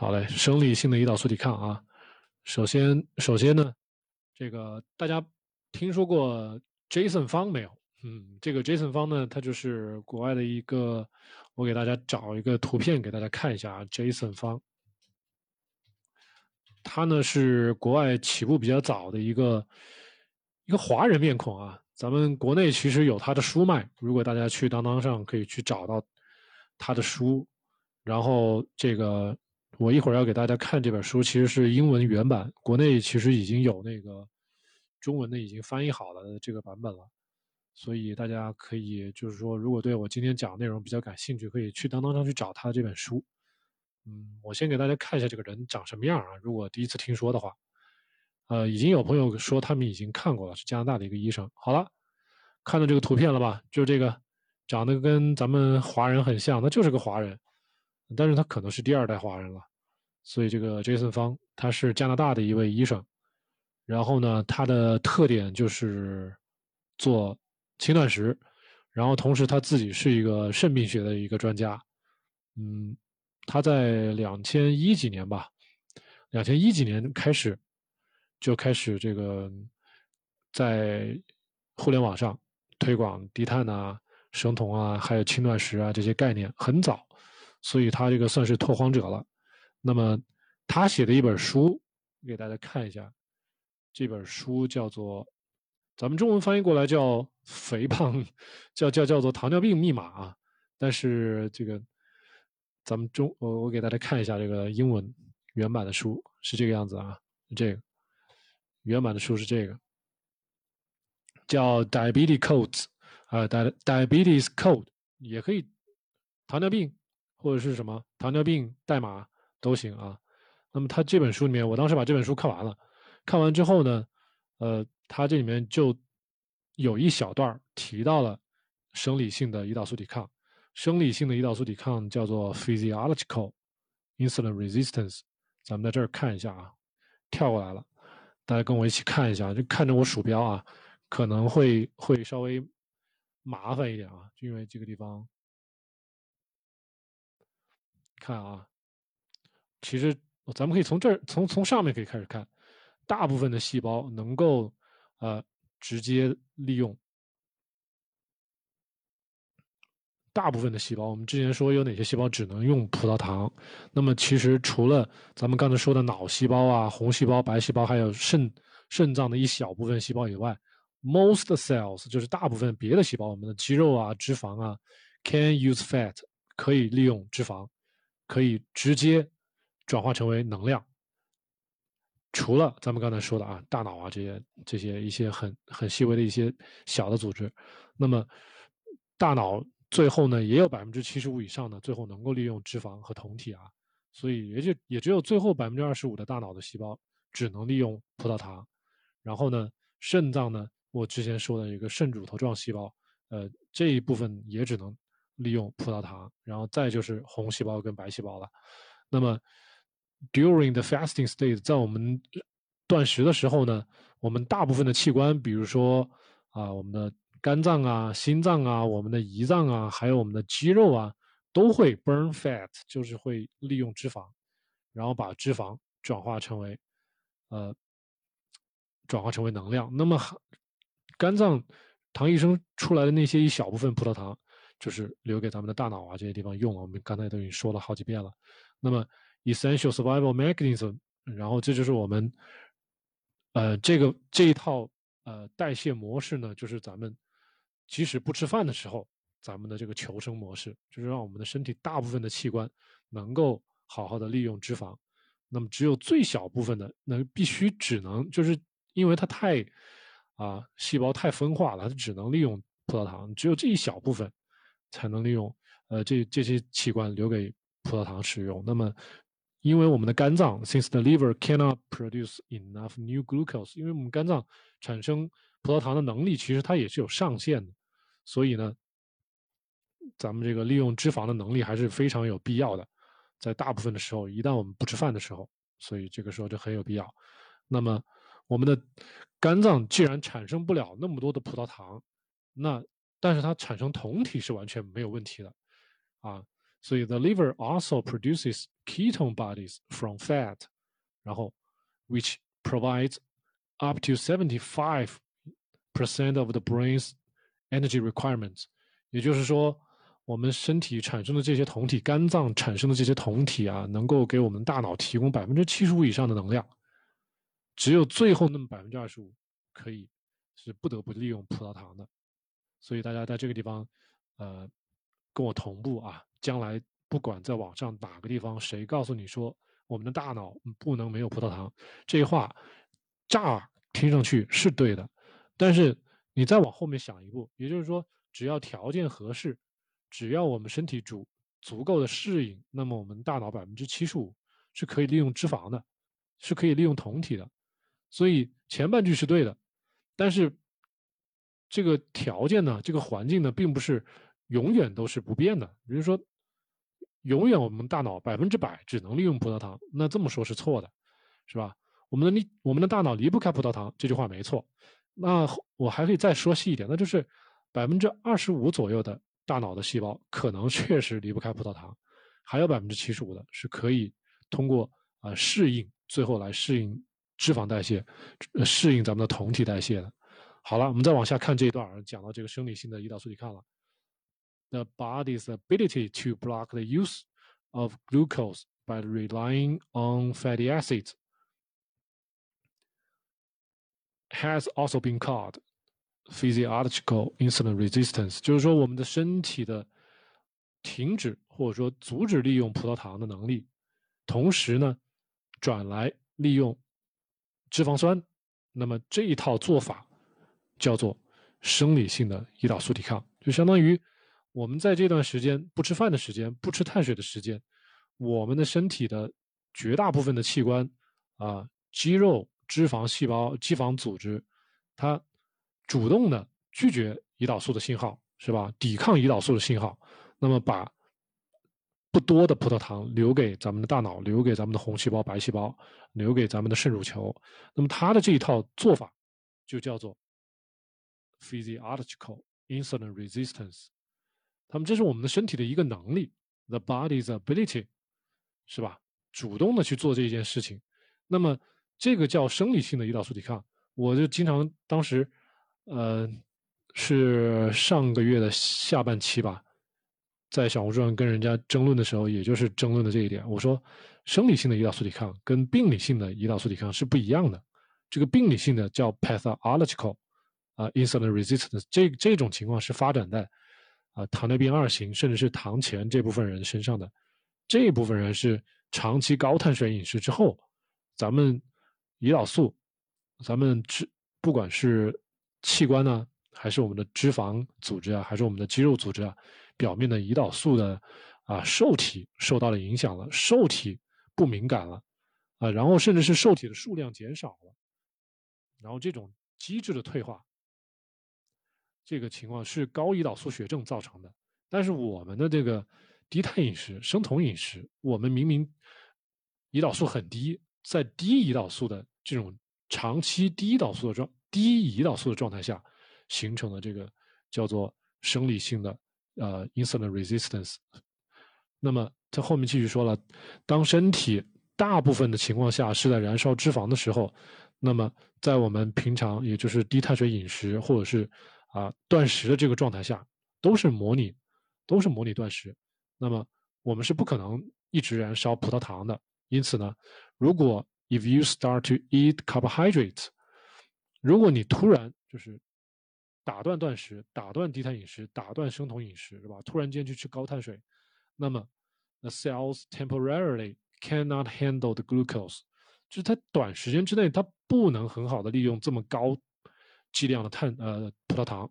好嘞，生理性的胰岛素抵抗啊。首先，首先呢，这个大家听说过 Jason 方没有？嗯，这个 Jason 方呢，他就是国外的一个，我给大家找一个图片给大家看一下啊。Jason 方，他呢是国外起步比较早的一个一个华人面孔啊。咱们国内其实有他的书卖，如果大家去当当上可以去找到他的书，然后这个。我一会儿要给大家看这本书，其实是英文原版，国内其实已经有那个中文的已经翻译好了的这个版本了，所以大家可以就是说，如果对我今天讲的内容比较感兴趣，可以去当当上去找他这本书。嗯，我先给大家看一下这个人长什么样啊？如果第一次听说的话，呃，已经有朋友说他们已经看过了，是加拿大的一个医生。好了，看到这个图片了吧？就这个长得跟咱们华人很像，他就是个华人，但是他可能是第二代华人了。所以这个 Jason 方他是加拿大的一位医生，然后呢，他的特点就是做轻断食，然后同时他自己是一个肾病学的一个专家，嗯，他在两千一几年吧，两千一几年开始就开始这个在互联网上推广低碳啊、生酮啊，还有轻断食啊这些概念很早，所以他这个算是拓荒者了。那么，他写的一本书给大家看一下，这本书叫做，咱们中文翻译过来叫“肥胖”，叫叫叫做“糖尿病密码”啊。但是这个，咱们中我我给大家看一下这个英文原版的书是这个样子啊，这个原版的书是这个，叫 “Diabetes Codes” 啊，“Diabetes Code” 也可以，糖尿病或者是什么糖尿病代码。都行啊，那么他这本书里面，我当时把这本书看完了，看完之后呢，呃，他这里面就有一小段提到了生理性的胰岛素抵抗，生理性的胰岛素抵抗叫做 physiological insulin resistance，咱们在这儿看一下啊，跳过来了，大家跟我一起看一下，就看着我鼠标啊，可能会会稍微麻烦一点啊，就因为这个地方看啊。其实，咱们可以从这儿，从从上面可以开始看，大部分的细胞能够，呃，直接利用。大部分的细胞，我们之前说有哪些细胞只能用葡萄糖？那么其实除了咱们刚才说的脑细胞啊、红细胞、白细胞，还有肾肾脏的一小部分细胞以外，most cells 就是大部分别的细胞，我们的肌肉啊、脂肪啊，can use fat 可以利用脂肪，可以直接。转化成为能量，除了咱们刚才说的啊，大脑啊这些这些一些很很细微的一些小的组织，那么大脑最后呢也有百分之七十五以上的最后能够利用脂肪和酮体啊，所以也就也只有最后百分之二十五的大脑的细胞只能利用葡萄糖，然后呢肾脏呢我之前说的一个肾乳头状细胞，呃这一部分也只能利用葡萄糖，然后再就是红细胞跟白细胞了，那么。During the fasting state，在我们断食的时候呢，我们大部分的器官，比如说啊，我们的肝脏啊、心脏啊、我们的胰脏啊，还有我们的肌肉啊，都会 burn fat，就是会利用脂肪，然后把脂肪转化成为呃，转化成为能量。那么肝脏糖医生出来的那些一小部分葡萄糖，就是留给咱们的大脑啊这些地方用。我们刚才都已经说了好几遍了。那么 Essential survival mechanism，然后这就是我们，呃，这个这一套呃代谢模式呢，就是咱们即使不吃饭的时候，咱们的这个求生模式，就是让我们的身体大部分的器官能够好好的利用脂肪，那么只有最小部分的，那必须只能就是因为它太啊细胞太分化了，它只能利用葡萄糖，只有这一小部分才能利用呃这这些器官留给葡萄糖使用，那么。因为我们的肝脏，since the liver cannot produce enough new glucose，因为我们肝脏产生葡萄糖的能力其实它也是有上限的，所以呢，咱们这个利用脂肪的能力还是非常有必要的。在大部分的时候，一旦我们不吃饭的时候，所以这个时候就很有必要。那么，我们的肝脏既然产生不了那么多的葡萄糖，那但是它产生酮体是完全没有问题的，啊。所以 the liver also produces ketone bodies from fat，然后 which provides up to seventy five percent of the brain's energy requirements。也就是说，我们身体产生的这些酮体，肝脏产生的这些酮体啊，能够给我们大脑提供百分之七十五以上的能量。只有最后那么百分之二十五，可以是不得不利用葡萄糖的。所以大家在这个地方，呃，跟我同步啊。将来不管在网上哪个地方，谁告诉你说我们的大脑不能没有葡萄糖，这话乍听上去是对的，但是你再往后面想一步，也就是说，只要条件合适，只要我们身体足足够的适应，那么我们大脑百分之七十五是可以利用脂肪的，是可以利用酮体的。所以前半句是对的，但是这个条件呢，这个环境呢，并不是。永远都是不变的，比如说，永远我们大脑百分之百只能利用葡萄糖，那这么说是错的，是吧？我们的离我们的大脑离不开葡萄糖，这句话没错。那我还可以再说细一点，那就是百分之二十五左右的大脑的细胞可能 确实离不开葡萄糖，还有百分之七十五的是可以通过啊适应，最后来适应脂肪代谢，适应咱们的酮体代谢的。好了，我们再往下看这一段，讲到这个生理性的胰岛素抵抗了。the body's ability to block the use of glucose by relying on fatty acids has also been called physiological insulin resistance，就是说我们的身体的停止或者说阻止利用葡萄糖的能力，同时呢转来利用脂肪酸，那么这一套做法叫做生理性的胰岛素抵抗，就相当于。我们在这段时间不吃饭的时间，不吃碳水的时间，我们的身体的绝大部分的器官啊，肌肉、脂肪细胞、肌肪组织，它主动的拒绝胰岛素的信号，是吧？抵抗胰岛素的信号，那么把不多的葡萄糖留给咱们的大脑，留给咱们的红细胞、白细胞，留给咱们的肾乳球。那么它的这一套做法就叫做 physiological insulin resistance。他们这是我们的身体的一个能力，the body's ability，是吧？主动的去做这件事情，那么这个叫生理性的胰岛素抵抗。我就经常当时，呃，是上个月的下半期吧，在小红书上跟人家争论的时候，也就是争论的这一点。我说，生理性的胰岛素抵抗跟病理性的胰岛素抵抗是不一样的。这个病理性的叫 pathological 啊，insulin resistance，这这种情况是发展在。啊，糖尿病二型，甚至是糖前这部分人身上的这一部分人是长期高碳水饮食之后，咱们胰岛素，咱们脂不管是器官呢，还是我们的脂肪组织啊，还是我们的肌肉组织啊，表面的胰岛素的啊受体受到了影响了，受体不敏感了啊，然后甚至是受体的数量减少了，然后这种机制的退化。这个情况是高胰岛素血症造成的，但是我们的这个低碳饮食、生酮饮食，我们明明胰岛素很低，在低胰岛素的这种长期低胰岛素的状低胰岛素的状态下，形成了这个叫做生理性的呃 insulin resistance。那么他后面继续说了，当身体大部分的情况下是在燃烧脂肪的时候，那么在我们平常也就是低碳水饮食或者是啊，断食的这个状态下，都是模拟，都是模拟断食。那么我们是不可能一直燃烧葡萄糖的。因此呢，如果 if you start to eat carbohydrates，如果你突然就是打断断食，打断低碳饮食，打断生酮饮食，是吧？突然间去吃高碳水，那么 the cells temporarily cannot handle the glucose，就是它短时间之内它不能很好的利用这么高。剂量的碳呃葡萄糖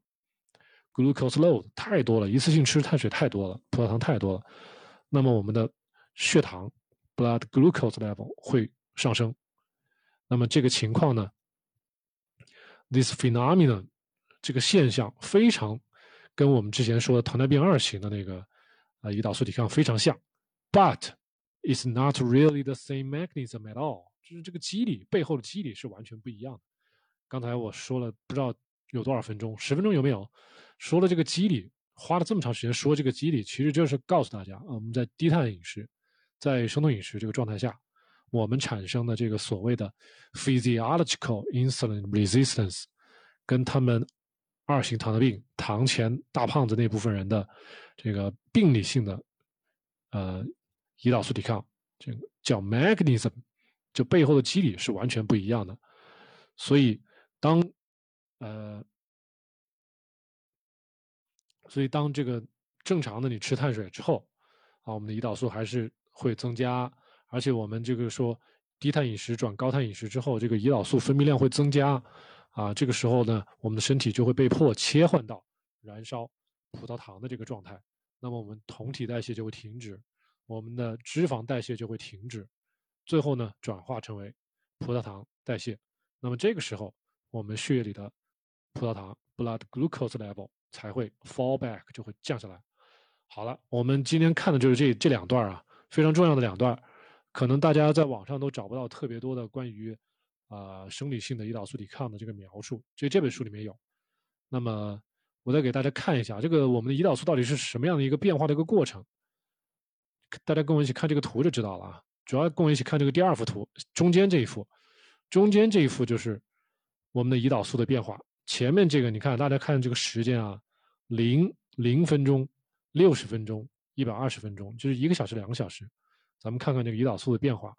，glucose load 太多了，一次性吃碳水太多了，葡萄糖太多了，那么我们的血糖 blood glucose level 会上升。那么这个情况呢，this phenomenon 这个现象非常跟我们之前说的糖尿病二型的那个啊胰岛素抵抗非常像，but it's not really the same mechanism at all，就是这个机理背后的机理是完全不一样的。刚才我说了不知道有多少分钟，十分钟有没有？说了这个机理花了这么长时间说这个机理，其实就是告诉大家啊，我们在低碳饮食、在生酮饮食这个状态下，我们产生的这个所谓的 physiological insulin resistance，跟他们二型糖尿病、糖前大胖子那部分人的这个病理性的呃胰岛素抵抗，这个叫 mechanism，就背后的机理是完全不一样的。所以当呃。所以，当这个正常的你吃碳水之后，啊，我们的胰岛素还是会增加，而且我们这个说低碳饮食转高碳饮食之后，这个胰岛素分泌量会增加，啊，这个时候呢，我们的身体就会被迫切换到燃烧葡萄糖的这个状态，那么我们酮体代谢就会停止，我们的脂肪代谢就会停止，最后呢，转化成为葡萄糖代谢，那么这个时候，我们血液里的葡萄糖 （blood glucose level）。才会 fall back 就会降下来。好了，我们今天看的就是这这两段啊，非常重要的两段，可能大家在网上都找不到特别多的关于啊生理性的胰岛素抵抗的这个描述，就这本书里面有。那么我再给大家看一下，这个我们的胰岛素到底是什么样的一个变化的一个过程。大家跟我一起看这个图就知道了啊。主要跟我一起看这个第二幅图，中间这一幅，中间这一幅就是我们的胰岛素的变化。前面这个你看，大家看这个时间啊，零零分钟、六十分钟、一百二十分钟，就是一个小时、两个小时。咱们看看这个胰岛素的变化。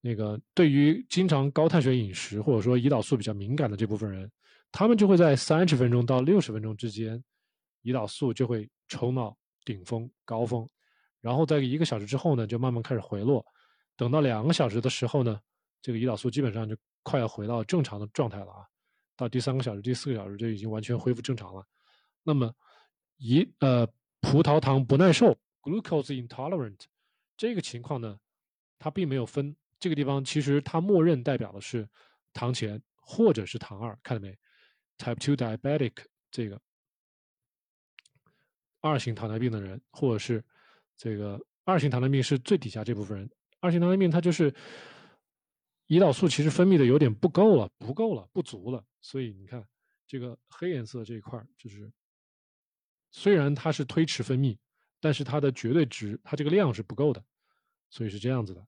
那个对于经常高碳水饮食或者说胰岛素比较敏感的这部分人，他们就会在三十分钟到六十分钟之间，胰岛素就会冲到顶峰、高峰，然后在一个小时之后呢，就慢慢开始回落。等到两个小时的时候呢，这个胰岛素基本上就快要回到正常的状态了啊。到第三个小时、第四个小时就已经完全恢复正常了。那么，胰呃葡萄糖不耐受 （glucose intolerant） 这个情况呢，它并没有分这个地方，其实它默认代表的是糖前或者是糖二，看到没？Type two diabetic 这个二型糖尿病的人，或者是这个二型糖尿病是最底下这部分人。二型糖尿病它就是。胰岛素其实分泌的有点不够了，不够了，不足了。所以你看，这个黑颜色这一块就是，虽然它是推迟分泌，但是它的绝对值，它这个量是不够的，所以是这样子的。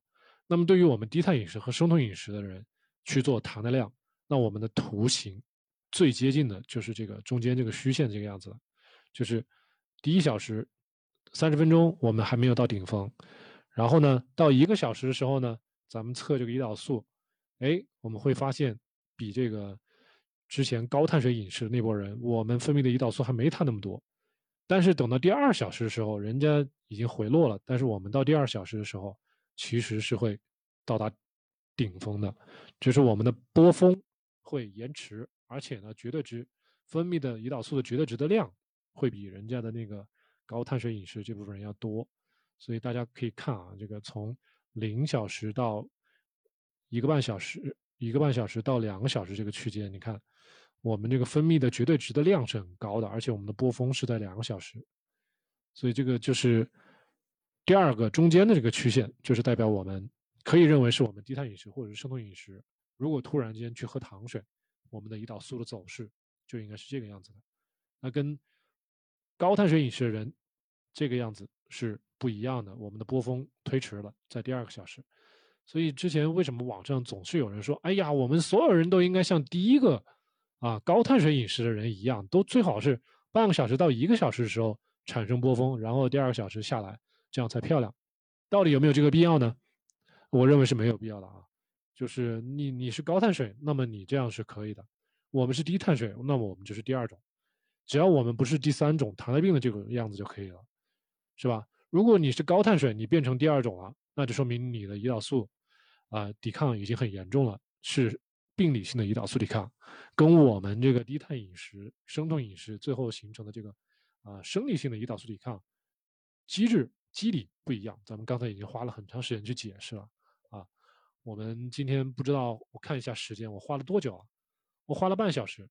那么对于我们低碳饮食和生酮饮食的人去做糖的量，那我们的图形最接近的就是这个中间这个虚线这个样子，就是第一小时三十分钟我们还没有到顶峰，然后呢到一个小时的时候呢，咱们测这个胰岛素。哎，我们会发现，比这个之前高碳水饮食的那波人，我们分泌的胰岛素还没他那么多。但是等到第二小时的时候，人家已经回落了。但是我们到第二小时的时候，其实是会到达顶峰的，就是我们的波峰会延迟，而且呢，绝对值分泌的胰岛素的绝对值的量会比人家的那个高碳水饮食这部分人要多。所以大家可以看啊，这个从零小时到。一个半小时，一个半小时到两个小时这个区间，你看，我们这个分泌的绝对值的量是很高的，而且我们的波峰是在两个小时，所以这个就是第二个中间的这个曲线，就是代表我们可以认为是我们低碳饮食或者是生酮饮食，如果突然间去喝糖水，我们的胰岛素的走势就应该是这个样子的。那跟高碳水饮食的人这个样子是不一样的，我们的波峰推迟了，在第二个小时。所以之前为什么网上总是有人说：“哎呀，我们所有人都应该像第一个啊高碳水饮食的人一样，都最好是半个小时到一个小时的时候产生波峰，然后第二个小时下来，这样才漂亮。”到底有没有这个必要呢？我认为是没有必要的啊。就是你你是高碳水，那么你这样是可以的；我们是低碳水，那么我们就是第二种。只要我们不是第三种糖尿病的这个样子就可以了，是吧？如果你是高碳水，你变成第二种了。那就说明你的胰岛素，啊，抵抗已经很严重了，是病理性的胰岛素抵抗，跟我们这个低碳饮食、生酮饮食最后形成的这个，啊，生理性的胰岛素抵抗机制机理不一样。咱们刚才已经花了很长时间去解释了，啊，我们今天不知道，我看一下时间，我花了多久啊？我花了半小时，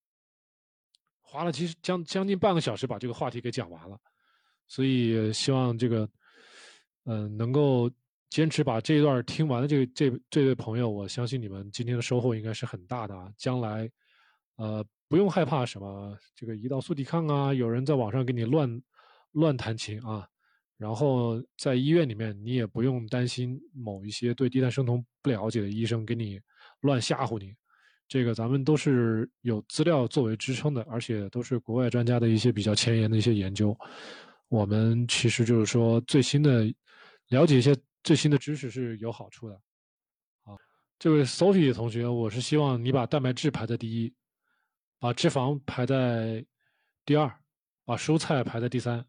花了其实将将近半个小时把这个话题给讲完了，所以希望这个，嗯，能够。坚持把这一段听完的这这这位朋友，我相信你们今天的收获应该是很大的。将来，呃，不用害怕什么这个胰岛素抵抗啊，有人在网上给你乱乱弹琴啊。然后在医院里面，你也不用担心某一些对低碳生酮不了解的医生给你乱吓唬你。这个咱们都是有资料作为支撑的，而且都是国外专家的一些比较前沿的一些研究。我们其实就是说最新的了解一些最新的知识是有好处的。啊，这位 Sophie 同学，我是希望你把蛋白质排在第一，把脂肪排在第二，把蔬菜排在第三。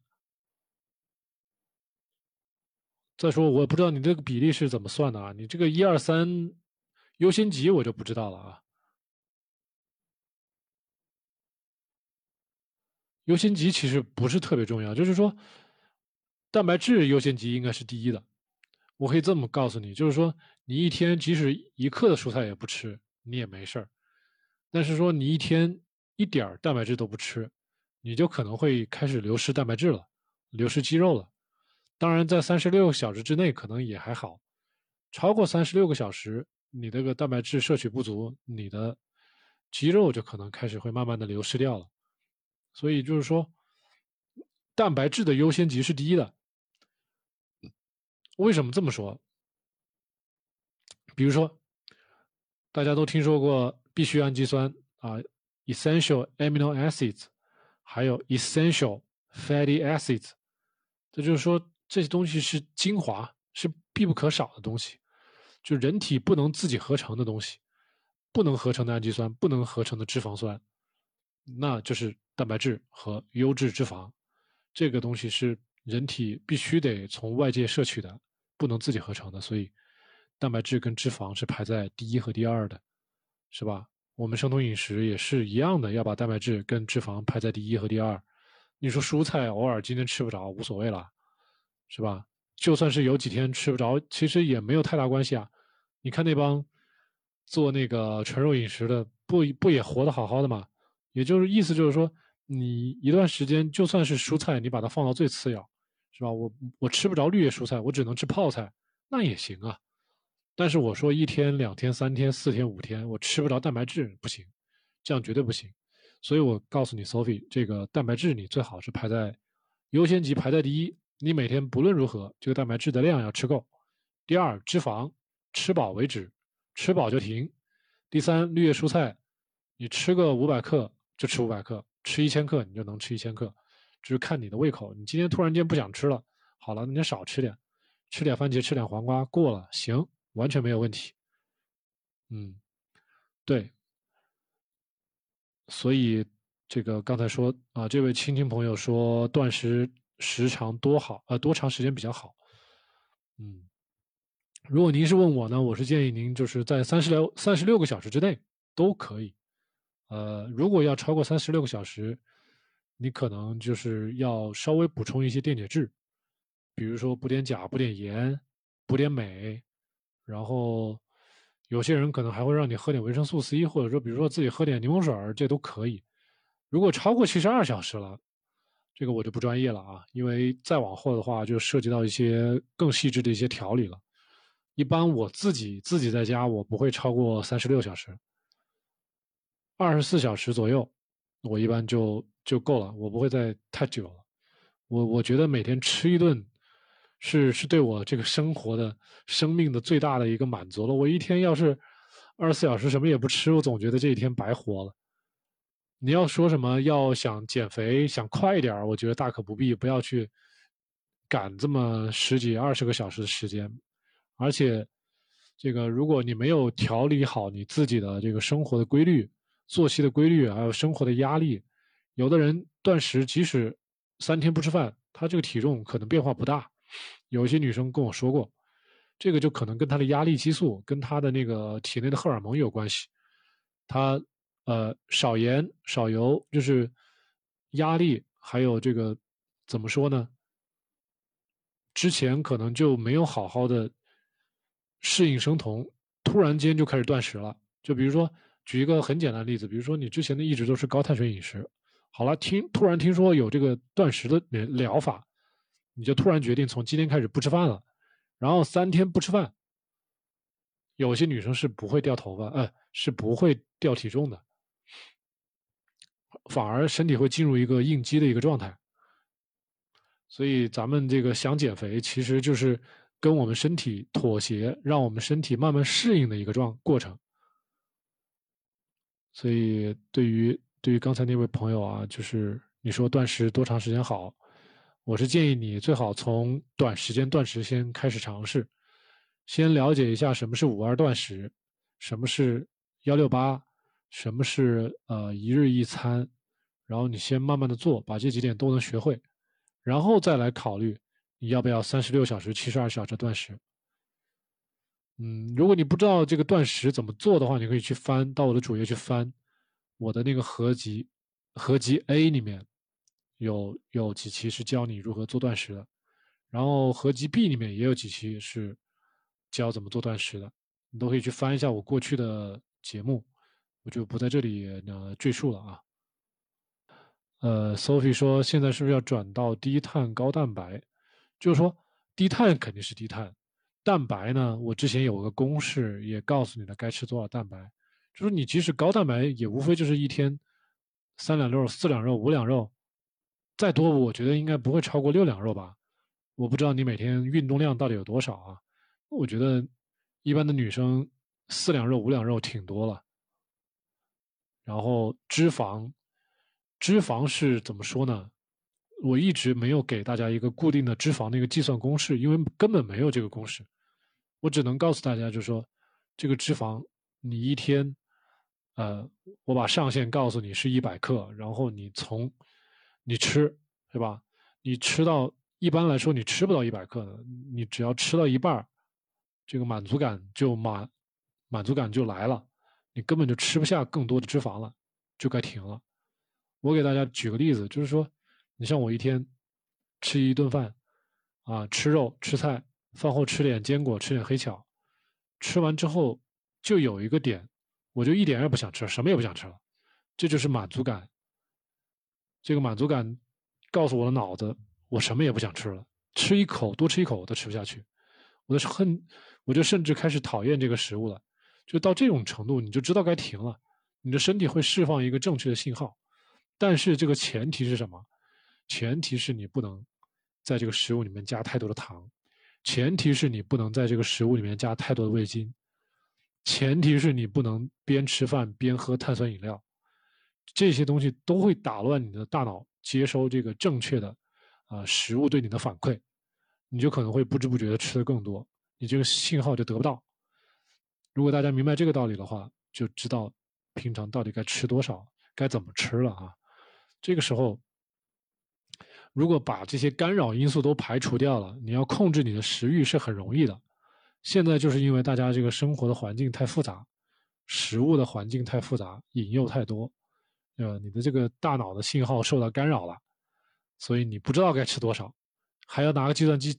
再说，我也不知道你这个比例是怎么算的啊？你这个一二三优先级我就不知道了啊。优先级其实不是特别重要，就是说，蛋白质优先级应该是第一的。我可以这么告诉你，就是说，你一天即使一克的蔬菜也不吃，你也没事儿。但是说你一天一点儿蛋白质都不吃，你就可能会开始流失蛋白质了，流失肌肉了。当然，在三十六个小时之内可能也还好，超过三十六个小时，你这个蛋白质摄取不足，你的肌肉就可能开始会慢慢的流失掉了。所以就是说，蛋白质的优先级是第一的。为什么这么说？比如说，大家都听说过必需氨基酸啊，essential amino acids，还有 essential fatty acids，这就是说。这些东西是精华，是必不可少的东西，就人体不能自己合成的东西，不能合成的氨基酸，不能合成的脂肪酸，那就是蛋白质和优质脂肪。这个东西是人体必须得从外界摄取的，不能自己合成的。所以，蛋白质跟脂肪是排在第一和第二的，是吧？我们生酮饮食也是一样的，要把蛋白质跟脂肪排在第一和第二。你说蔬菜偶尔今天吃不着无所谓了。是吧？就算是有几天吃不着，其实也没有太大关系啊。你看那帮做那个纯肉饮食的，不不也活得好好的吗？也就是意思就是说，你一段时间就算是蔬菜，你把它放到最次要，是吧？我我吃不着绿叶蔬菜，我只能吃泡菜，那也行啊。但是我说一天、两天、三天、四天、五天，我吃不着蛋白质不行，这样绝对不行。所以我告诉你，Sophie，这个蛋白质你最好是排在优先级排在第一。你每天不论如何，这个蛋白质的量要吃够。第二，脂肪吃饱为止，吃饱就停。第三，绿叶蔬菜，你吃个五百克就吃五百克，吃一千克你就能吃一千克，就是看你的胃口。你今天突然间不想吃了，好了，那你少吃点，吃点番茄，吃点黄瓜，过了行，完全没有问题。嗯，对。所以这个刚才说啊，这位亲戚朋友说断食。时长多好，呃，多长时间比较好？嗯，如果您是问我呢，我是建议您就是在三十六三十六个小时之内都可以。呃，如果要超过三十六个小时，你可能就是要稍微补充一些电解质，比如说补点钾、补点盐、补点镁，然后有些人可能还会让你喝点维生素 C，或者说比如说自己喝点柠檬水这都可以。如果超过七十二小时了。这个我就不专业了啊，因为再往后的话就涉及到一些更细致的一些调理了。一般我自己自己在家，我不会超过三十六小时，二十四小时左右，我一般就就够了，我不会再太久了。我我觉得每天吃一顿，是是对我这个生活的生命的最大的一个满足了。我一天要是二十四小时什么也不吃，我总觉得这一天白活了。你要说什么要想减肥想快一点我觉得大可不必，不要去赶这么十几二十个小时的时间，而且这个如果你没有调理好你自己的这个生活的规律、作息的规律，还有生活的压力，有的人断食即使三天不吃饭，他这个体重可能变化不大。有一些女生跟我说过，这个就可能跟她的压力激素、跟她的那个体内的荷尔蒙有关系，她。呃，少盐少油，就是压力，还有这个怎么说呢？之前可能就没有好好的适应生酮，突然间就开始断食了。就比如说，举一个很简单的例子，比如说你之前的一直都是高碳水饮食，好了，听突然听说有这个断食的疗法，你就突然决定从今天开始不吃饭了，然后三天不吃饭，有些女生是不会掉头发，呃，是不会掉体重的。反而身体会进入一个应激的一个状态，所以咱们这个想减肥，其实就是跟我们身体妥协，让我们身体慢慢适应的一个状过程。所以对于对于刚才那位朋友啊，就是你说断食多长时间好？我是建议你最好从短时间断食先开始尝试，先了解一下什么是五二断食，什么是幺六八，什么是呃一日一餐，然后你先慢慢的做，把这几点都能学会。然后再来考虑你要不要三十六小时、七十二小时断食。嗯，如果你不知道这个断食怎么做的话，你可以去翻到我的主页去翻我的那个合集，合集 A 里面有有几期是教你如何做断食的，然后合集 B 里面也有几期是教怎么做断食的，你都可以去翻一下我过去的节目，我就不在这里呃赘述了啊。呃，Sophie 说，现在是不是要转到低碳高蛋白？就是说，低碳肯定是低碳，蛋白呢？我之前有个公式，也告诉你了该吃多少蛋白。就是你即使高蛋白，也无非就是一天三两肉、四两肉、五两肉，再多我觉得应该不会超过六两肉吧。我不知道你每天运动量到底有多少啊？我觉得一般的女生四两肉、五两肉挺多了。然后脂肪。脂肪是怎么说呢？我一直没有给大家一个固定的脂肪的一个计算公式，因为根本没有这个公式。我只能告诉大家，就是说，这个脂肪你一天，呃，我把上限告诉你是一百克，然后你从你吃，对吧？你吃到一般来说你吃不到一百克的，你只要吃到一半这个满足感就满满足感就来了，你根本就吃不下更多的脂肪了，就该停了。我给大家举个例子，就是说，你像我一天吃一顿饭，啊，吃肉吃菜，饭后吃点坚果，吃点黑巧，吃完之后就有一个点，我就一点也不想吃，什么也不想吃了，这就是满足感。这个满足感告诉我的脑子，我什么也不想吃了，吃一口多吃一口我都吃不下去，我就恨，我就甚至开始讨厌这个食物了，就到这种程度，你就知道该停了，你的身体会释放一个正确的信号。但是这个前提是什么？前提是你不能在这个食物里面加太多的糖，前提是你不能在这个食物里面加太多的味精，前提是你不能边吃饭边喝碳酸饮料，这些东西都会打乱你的大脑接收这个正确的啊食物对你的反馈，你就可能会不知不觉的吃的更多，你这个信号就得不到。如果大家明白这个道理的话，就知道平常到底该吃多少，该怎么吃了啊。这个时候，如果把这些干扰因素都排除掉了，你要控制你的食欲是很容易的。现在就是因为大家这个生活的环境太复杂，食物的环境太复杂，引诱太多，呃，你的这个大脑的信号受到干扰了，所以你不知道该吃多少，还要拿个计算机、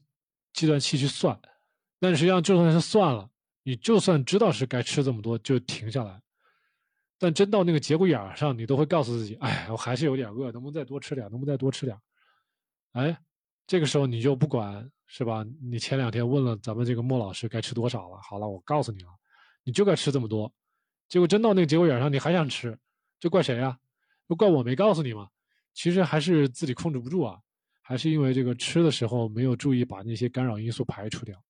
计算器去算。但实际上，就算是算了，你就算知道是该吃这么多，就停下来。但真到那个节骨眼上，你都会告诉自己：“哎，我还是有点饿，能不能再多吃点？能不能再多吃点？”哎，这个时候你就不管是吧？你前两天问了咱们这个莫老师该吃多少了？好了，我告诉你了，你就该吃这么多。结果真到那个节骨眼上，你还想吃，这怪谁呀？就怪我没告诉你吗。其实还是自己控制不住啊，还是因为这个吃的时候没有注意把那些干扰因素排除掉。